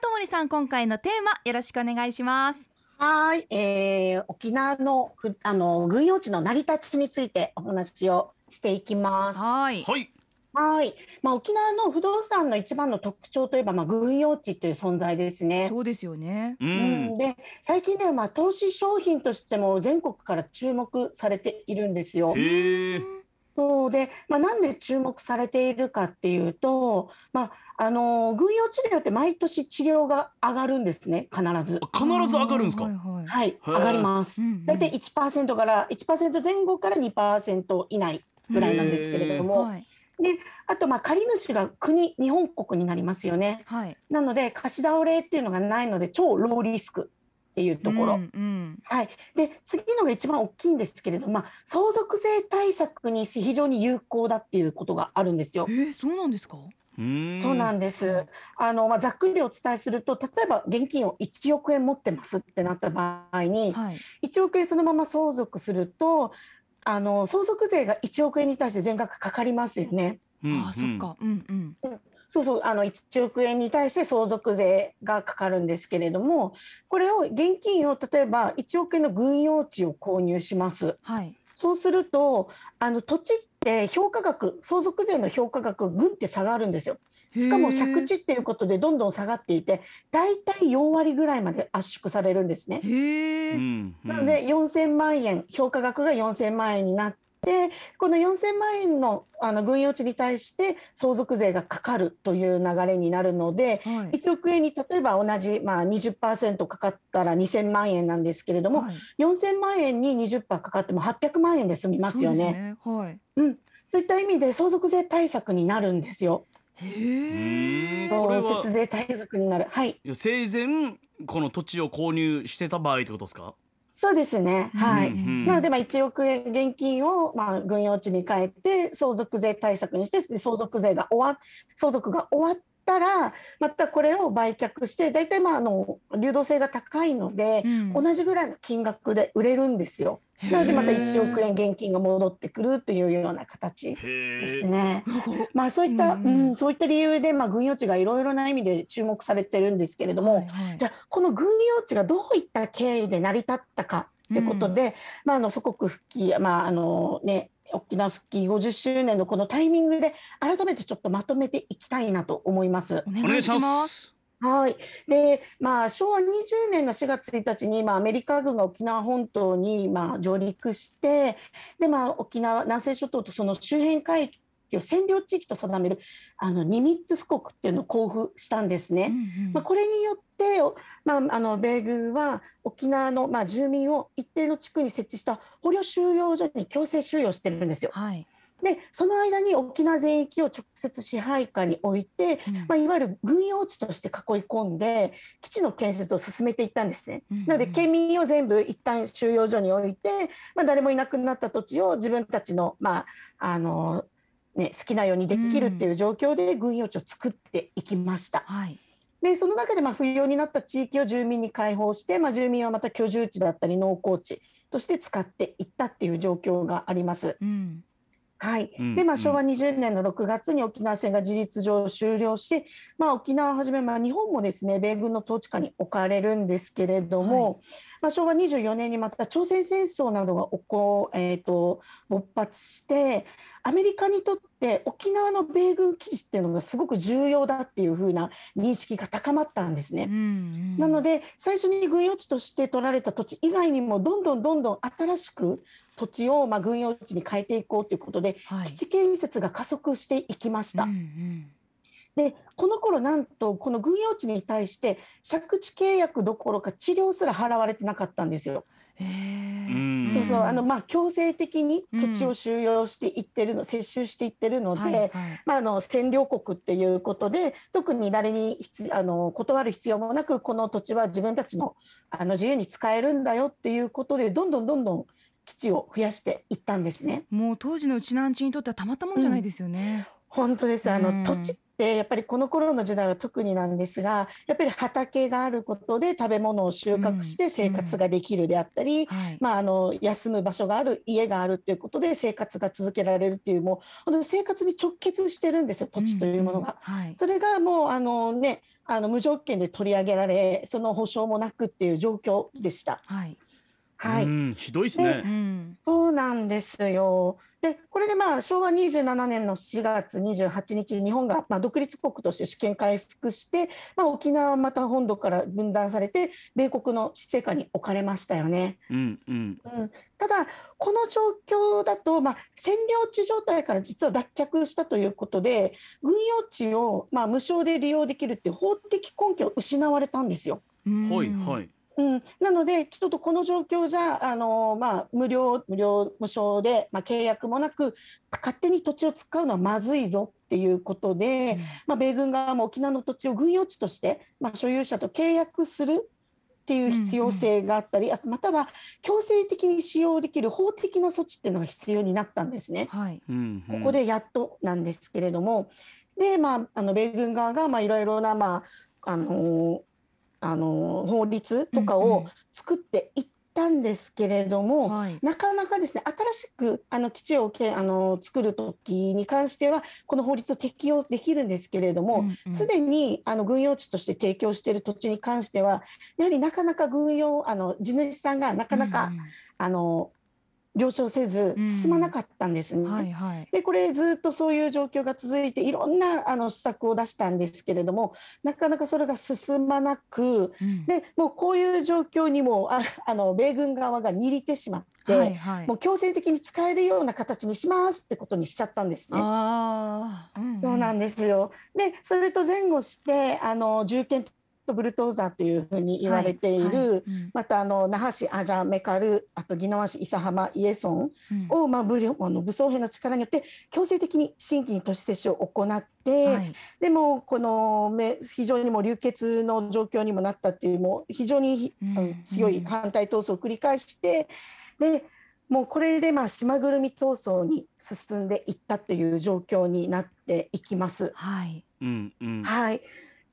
ともりさん今回のテーマよろしくお願いしますはい、えー、沖縄のふあの軍用地の成り立ちについてお話をしていきます。はい。はい。まあ、沖縄の不動産の一番の特徴といえば、まあ、軍用地という存在ですね。そうですよね。うん、で、最近では、まあ、投資商品としても全国から注目されているんですよ。へえ。そうで、まあ、なんで注目されているかっていうと、まあ、あの軍用治療って毎年治療が上がるんですね必ず。必ず上がるんですか？はい、はいはい、上がります。大体1%から1%前後から2%以内ぐらいなんですけれども。であとまあ借り主が国日本国になりますよね、はい、なので貸し倒れっていうのがないので超ローリスクっていうところ、うんうん、はい、で次のが一番大きいんですけれども、まあ、相続税対策に非常に有効だっていうことがあるんですよ。えー、そうなんですか？そうなんです。あのまあ、ざっくりお伝えすると例えば現金を1億円持ってますってなった場合に、はい、1億円そのまま相続するとあの相続税が1億円に対して全額かかりますよね。うん、あそっか、うん。うん、そうそうあの1億円に対して相続税がかかるんですけれどもこれを現金を例えば1億円の軍用地を購入します。はい、そうするとあの土地って評価額相続税の評価額ぐんって下がるんですよ。しかも借地っていうことでどんどん下がっていて大体4割ぐらいまで圧縮されるんですね。なので4000万円評価額が4000万円になっでこの4000万円のあの軍用地に対して相続税がかかるという流れになるので、はい、1億円に例えば同じ、まあ20、かかったら2000万円なんですけれども、はい、4000万円に20%かかっても800万円で済みますよね。ねはい、うん、そういった意味で相続税対策になるんですよ。へえ。節税対策になる。はい。生前この土地を購入してた場合ってことですか？そうですね。はい。うんうん、なので、まあ、1億円現金を、まあ、軍用地に変えて、相続税対策にして、相続税が終わ、相続が終わったら、またこれを売却して、大体、まあ、あの、流動性が高いので、うん、同じぐらいの金額で売れるんですよ。なのでまた1億円現金が戻ってくるというような形ですね。まあそういった、うん、うん、そういった理由でまあ軍用地がいろいろな意味で注目されてるんですけれども、はいはい、じゃあこの軍用地がどういった経緯で成り立ったかってことで、うん、まああの祖国復帰まああのね沖縄復帰50周年のこのタイミングで改めてちょっとまとめていきたいなと思います。お願いします。はい。で、まあ、昭和20年の4月1日に、まあ、アメリカ軍が沖縄本島に、まあ、上陸して、で、まあ、沖縄、南西諸島とその周辺海域を占領地域と定める、あの、ニミッツ布告っていうのを交付したんですね。うんうん、まあ、これによって、まあ、あの、米軍は沖縄の、まあ、住民を一定の地区に設置した捕虜収容所に強制収容してるんですよ。はいでその間に沖縄全域を直接支配下に置いて、うん、まあ、いわゆる軍用地として囲い込んで基地の建設を進めていったんですね。うんうん、なので県民を全部一旦収容所に置いて、まあ、誰もいなくなった土地を自分たちの,、まああのね、好きなようにできるっていう状況で軍用地を作っていきました。うんはいでその中でまあ不要になった地域を住民に開放して、まあ、住民はまた居住地だったり農耕地として使っていったっていう状況があります。うんはい、でまあ、昭和20年の6月に沖縄戦が事実上終了して、まあ、沖縄をはじめ、まあ、日本もですね米軍の統治下に置かれるんですけれども、はい、まあ、昭和24年にまた朝鮮戦争などが起こ、えーと、勃発してアメリカにとって沖縄の米軍基地っていうのがすごく重要だっていうふうな認識が高まったんですね。うんうん、なので最初に軍用地として取られた土地以外にもどんどんどんどん新しく土地をまあ軍用地に変えていこうということで、はい、基地建設が加速していきました。うんうんでこの頃なんとこの軍用地に対して借地契約どころか治療すら払われてなかったんですよ。そうそう。あのまあ強制的に土地を収容していってるの、うん、接収していってるので、はいはい、まあ、あの占領国っていうことで特に誰にあの断る必要もなくこの土地は自分たちのあの自由に使えるんだよっていうことでどんどんどんどん基地を増やしていったんですね。もう当時のうちなんちにとってはたまったもんじゃないですよね。うん、本当です。あの、土地っってやっぱりこの頃の時代は特になんですがやっぱり畑があることで食べ物を収穫して生活ができるであったり、はい。まあ、あの休む場所がある家があるっていうことで生活が続けられるっていうもう本当に生活に直結してるんですよ土地というものが。んんはい。それがもうあのねあの無条件で取り上げられその保証もなくっていう状況でした。はい。はい、うんひどいですうね。ん。そうなんですよ。でこれでまあ昭和27年の4月28日日本がまあ独立国として主権回復して、まあ、沖縄はまた本土から分断されて米国の施政下に置かれましたよね。うんうんうん、ただこの状況だと、まあ、占領地状態から実は脱却したということで軍用地をまあ無償で利用できるっていう法的根拠を失われたんですよ。はいはい。うん、なので、ちょっとこの状況じゃ、あのまあ、無料、無料、無償で、まあ、契約もなく、勝手に土地を使うのはまずいぞっていうことで、まあ、米軍側も沖縄の土地を軍用地として、まあ、所有者と契約するっていう必要性があったり、あとまたは強制的に使用できる法的な措置っていうのが必要になったんですね。はい。うんうんここでやっとなんですけれども、で、まあ、あの米軍側が、まあ、いろいろな、まあ、あのあの法律とかうんうん。を作っていったんですけれども、はい。なかなかですね、新しくあの基地をけあの作るときに関しては、この法律を適用できるんですけれども、すで、にあの軍用地として提供している土地に関しては、やはりなかなか軍用、あの地主さんがなかなか、あの了承せず進まなかったんですね。うんはいはい。でこれずっとそういう状況が続いていろんなあの施策を出したんですけれどもなかなかそれが進まなくうんでもうこういう状況にもああの米軍側が握りてしまって、はいはいもう強制的に使えるような形にしますってことにしちゃったんですね。ああ、うんそうなんですよでそれと前後してあの銃剣とブルトーザーというふうに言われている、はいはい。うん。またあの那覇市アジャメカルあと宜野湾市諫浜イエソンうん。を、まあ、武力あの武装兵の力によって強制的に新規に都市接種を行って、はい。でもこのめ非常にもう流血の状況にもなったっていうもう非常に、うん。強い反対闘争を繰り返してでもうこれでまあ島ぐるみ闘争に進んでいったっていう状況になっていきます。はい。うんうん。はい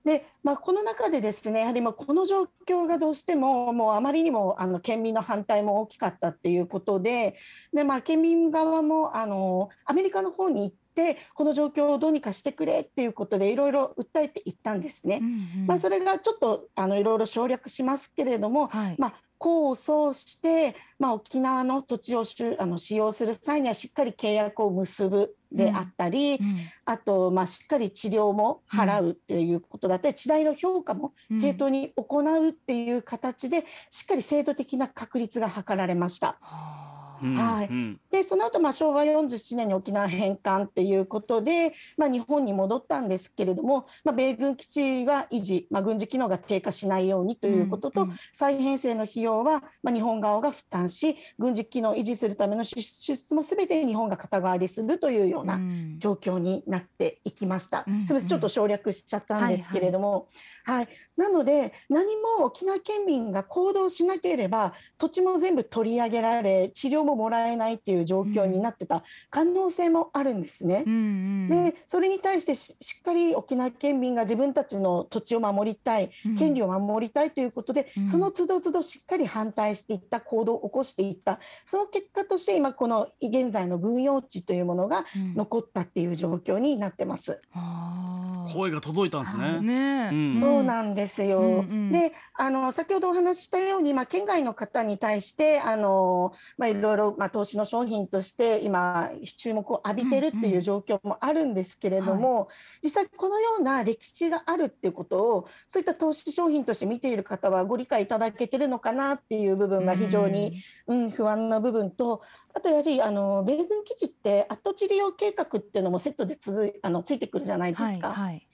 でまあ、この中でですねやはりまあこの状況がどうしてももうあまりにもあの県民の反対も大きかったっていうことでで、まあ、県民側もあのアメリカの方に行ってこの状況をどうにかしてくれっていうことでいろいろ訴えていったんですね。うんうんまあ、それがちょっとあのいろいろ省略しますけれども、はい。まあ、控訴して、まあ、沖縄の土地をしゅあの使用する際にはしっかり契約を結ぶであったり、うん。あと、まあ、しっかり治療も払うっていうことだったり、地代の評価もうん正当に行うっていう形で、しっかり制度的な確立が図られました。はあうんはい。うん。でその後、まあ昭和47年に沖縄返還っていうことで、まあ、日本に戻ったんですけれども、まあ、米軍基地は維持、まあ、軍事機能が低下しないようにということと、うんうん。再編成の費用は、まあ、日本側が負担し軍事機能を維持するための支支出もすべて日本が肩代わりするというようなうん。状況になっていきました。うんすみません、ちょっと省略しちゃったんですけれども、はい、なので何も沖縄県民が行動しなければ土地も全部取り上げられ治療ももらえないっていう状況になってた可能性もあるんですね。うんうん。でそれに対してししっかり沖縄県民が自分たちの土地を守りたいうん。権利を守りたいということで、うん。その都度都度しっかり反対していった行動を起こしていった。その結果として今この現在の軍用地というものがうん。残ったっていう状況になってます。あー。声が届いたんですね。ね。えうん。そうなんですよ。うんうん。で、あの先ほどお話ししたように、まあ県外の方に対してあのまあいろいろまあ投資の商品として今注目を浴びてるっていう状況もあるんですけれども、実際このような歴史があるっていうことをそういった投資商品として見ている方はご理解いただけてるのかなっていう部分が非常に、うん、不安な部分と、あとやはりあの米軍基地って跡地利用計画っていうのもセットで続いあのついてくるじゃないですか。はいはい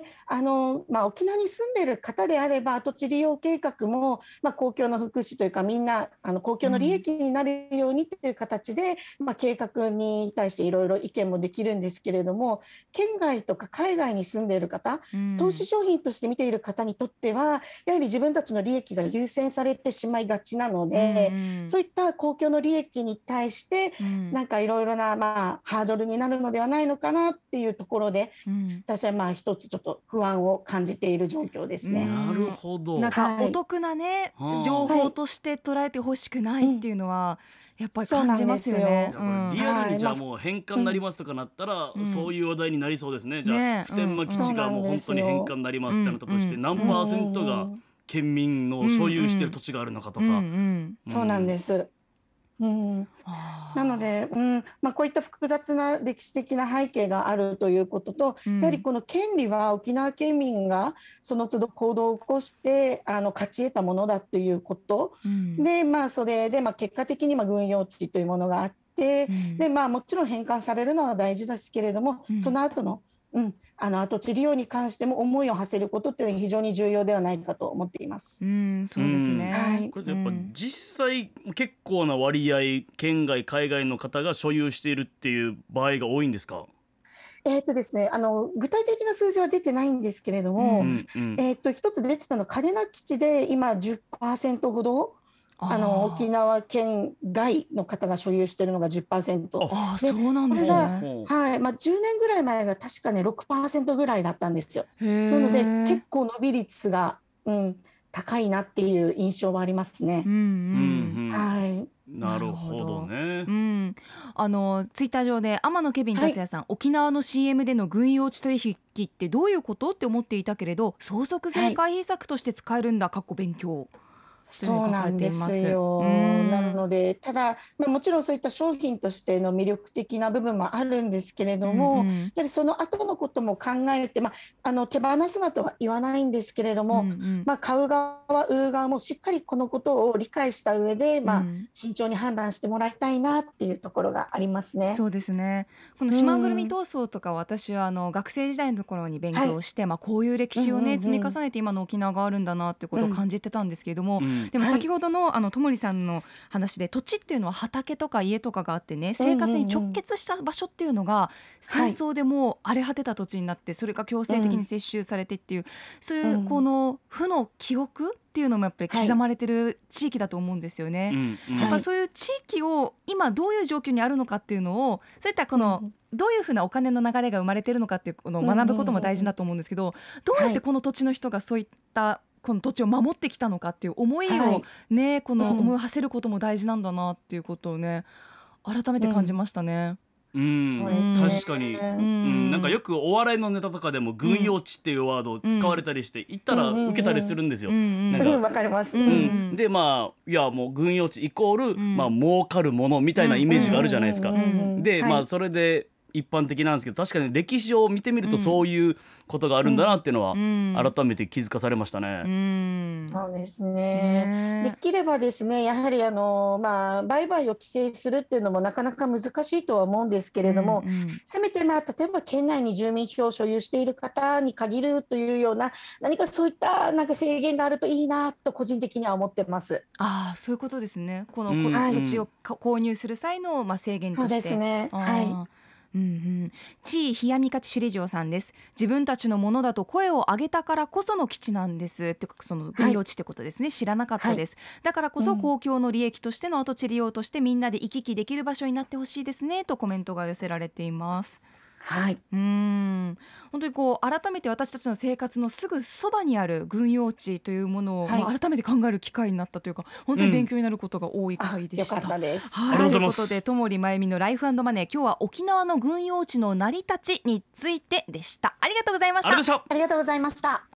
であの、まあ、沖縄に住んでいる方であれば跡地利用計画も、まあ、公共の福祉というかみんなあの公共の利益になるようにという形で、まあ、計画に対していろいろ意見もできるんですけれども県外とか海外に住んでいる方、投資商品として見ている方にとってはやはり自分たちの利益が優先されてしまいがちなので、そういった公共の利益に対して、なんかいろいろな、まあ、ハードルになるのではないのかなっていうところで、私はまあ一つちょっと不安を感じている状況ですね。なるほど。なんかお得なね、はい、情報として捉えてほしくないっていうのは。やっぱり感じますよね。ようん、リアルにじゃあもう返還になりますとかなったら、うん、そういう話題になりそうですね。じゃあ、ね、普天間基地がもう本当に返還になりますってなったとして、何パーセントが県民の所有している土地があるのかとか。そうなんです。うん、なので、うん。まあ、こういった複雑な歴史的な背景があるということと、うん、やはりこの権利は沖縄県民がその都度行動を起こしてあの勝ち得たものだということ、うん、で、まあ、それで、まあ、結果的にまあ軍用地というものがあって、うん、でまあ、もちろん返還されるのは大事ですけれども、その後の、うん、あの跡地利用に関しても思いを馳せることっていうのは非常に重要ではないかと思っています。うん、そうですね。はい、これやっぱ実際結構な割合県外海外の方が所有しているっていう場合が多いんですか？えっ、とですね、あの具体的な数字は出てないんですけれども、うんうん、えっ、と一つ出てたの嘉手納基地で今10%ほどあの沖縄県外の方が所有しているのが10%あそうなんですね、はいまあ、10年ぐらい前が確かね6%ぐらいだったんですよ。なので結構伸び率が、うん、高いなっていう印象はありますね。うんうん、はい。なるほどね。うん、あのツイッター上で天野ケビン達也さん、はい、沖縄の CM での軍用地取引ってどういうことって思っていたけれど相続税回避策として使えるんだ、かっこ勉強。そうなんですよ。なのでただ、まあ、もちろんそういった商品としての魅力的な部分もあるんですけれども、うんうん、やはりその後のことも考えて、まあ、あの手放すなとは言わないんですけれども、うんうん、まあ、買う側売る側もしっかりこのことを理解した上で、まあ、慎重に判断してもらいたいなっていうところがありますね。そうですね。この島ぐるみ闘争とか私はあの学生時代のところに勉強して、はい、まあ、こういう歴史をね、積み重ねて今の沖縄があるんだなってことを感じてたんですけれども、うんでも先ほどのあのともりさんの話で土地っていうのは畑とか家とかがあってね生活に直結した場所っていうのが戦争でもう荒れ果てた土地になってそれが強制的に接収されてっていう、そういうこの負の記憶っていうのもやっぱり刻まれてる地域だと思うんですよね。はい、やっぱそういう地域を今どういう状況にあるのかっていうのをそういったこの、どういうふうなお金の流れが生まれてるのかっていうのを学ぶことも大事だと思うんですけど、どうやってこの土地の人がそういったこの土地を守ってきたのかっていう思いをね、はい、この思いを馳せることも大事なんだなっていうことをね改めて感じましたね。うん、ね、確かに、うん、なんかよくお笑いのネタとかでも軍用地っていうワードを使われたりして、言ったら受けたりするんですよ。なんか。わかります。うん、でまあいやもう軍用地イコール、まあ儲かるものみたいなイメージがあるじゃないですか。で、まあそれで一般的なんですけど確かに歴史を見てみるとそういうことがあるんだなっていうのは改めて気づかされましたね。うん、そうですね。できればですねやはりあの、まあ、売買を規制するっていうのもなかなか難しいとは思うんですけれども、うんうん、せめて、まあ、例えば県内に住民票を所有している方に限るというような何かそういったなんか制限があるといいなと個人的には思ってます。あそういうことですね。この、うん、土地を購入する際の、まあ、制限として。そうですね。はいうんうん、地位冷やみ勝ち首里城さんです。自分たちのものだと声を上げたからこその基地なんです。ってその軍用地ってことですね、はい、知らなかったです、はい、だからこそ公共の利益としての跡地利用としてみんなで行き来できる場所になってほしいですね。とコメントが寄せられていますはい、うん本当にこう改めて私たちの生活のすぐそばにある軍用地というものを、はい、まあ、改めて考える機会になったというか本当に勉強になることが多い回でした。うん、よかったです。はい、ということでともりまゆみのライフマネー今日は沖縄の軍用地の成り立ちについてでした。ありがとうございました。ありがとうございました。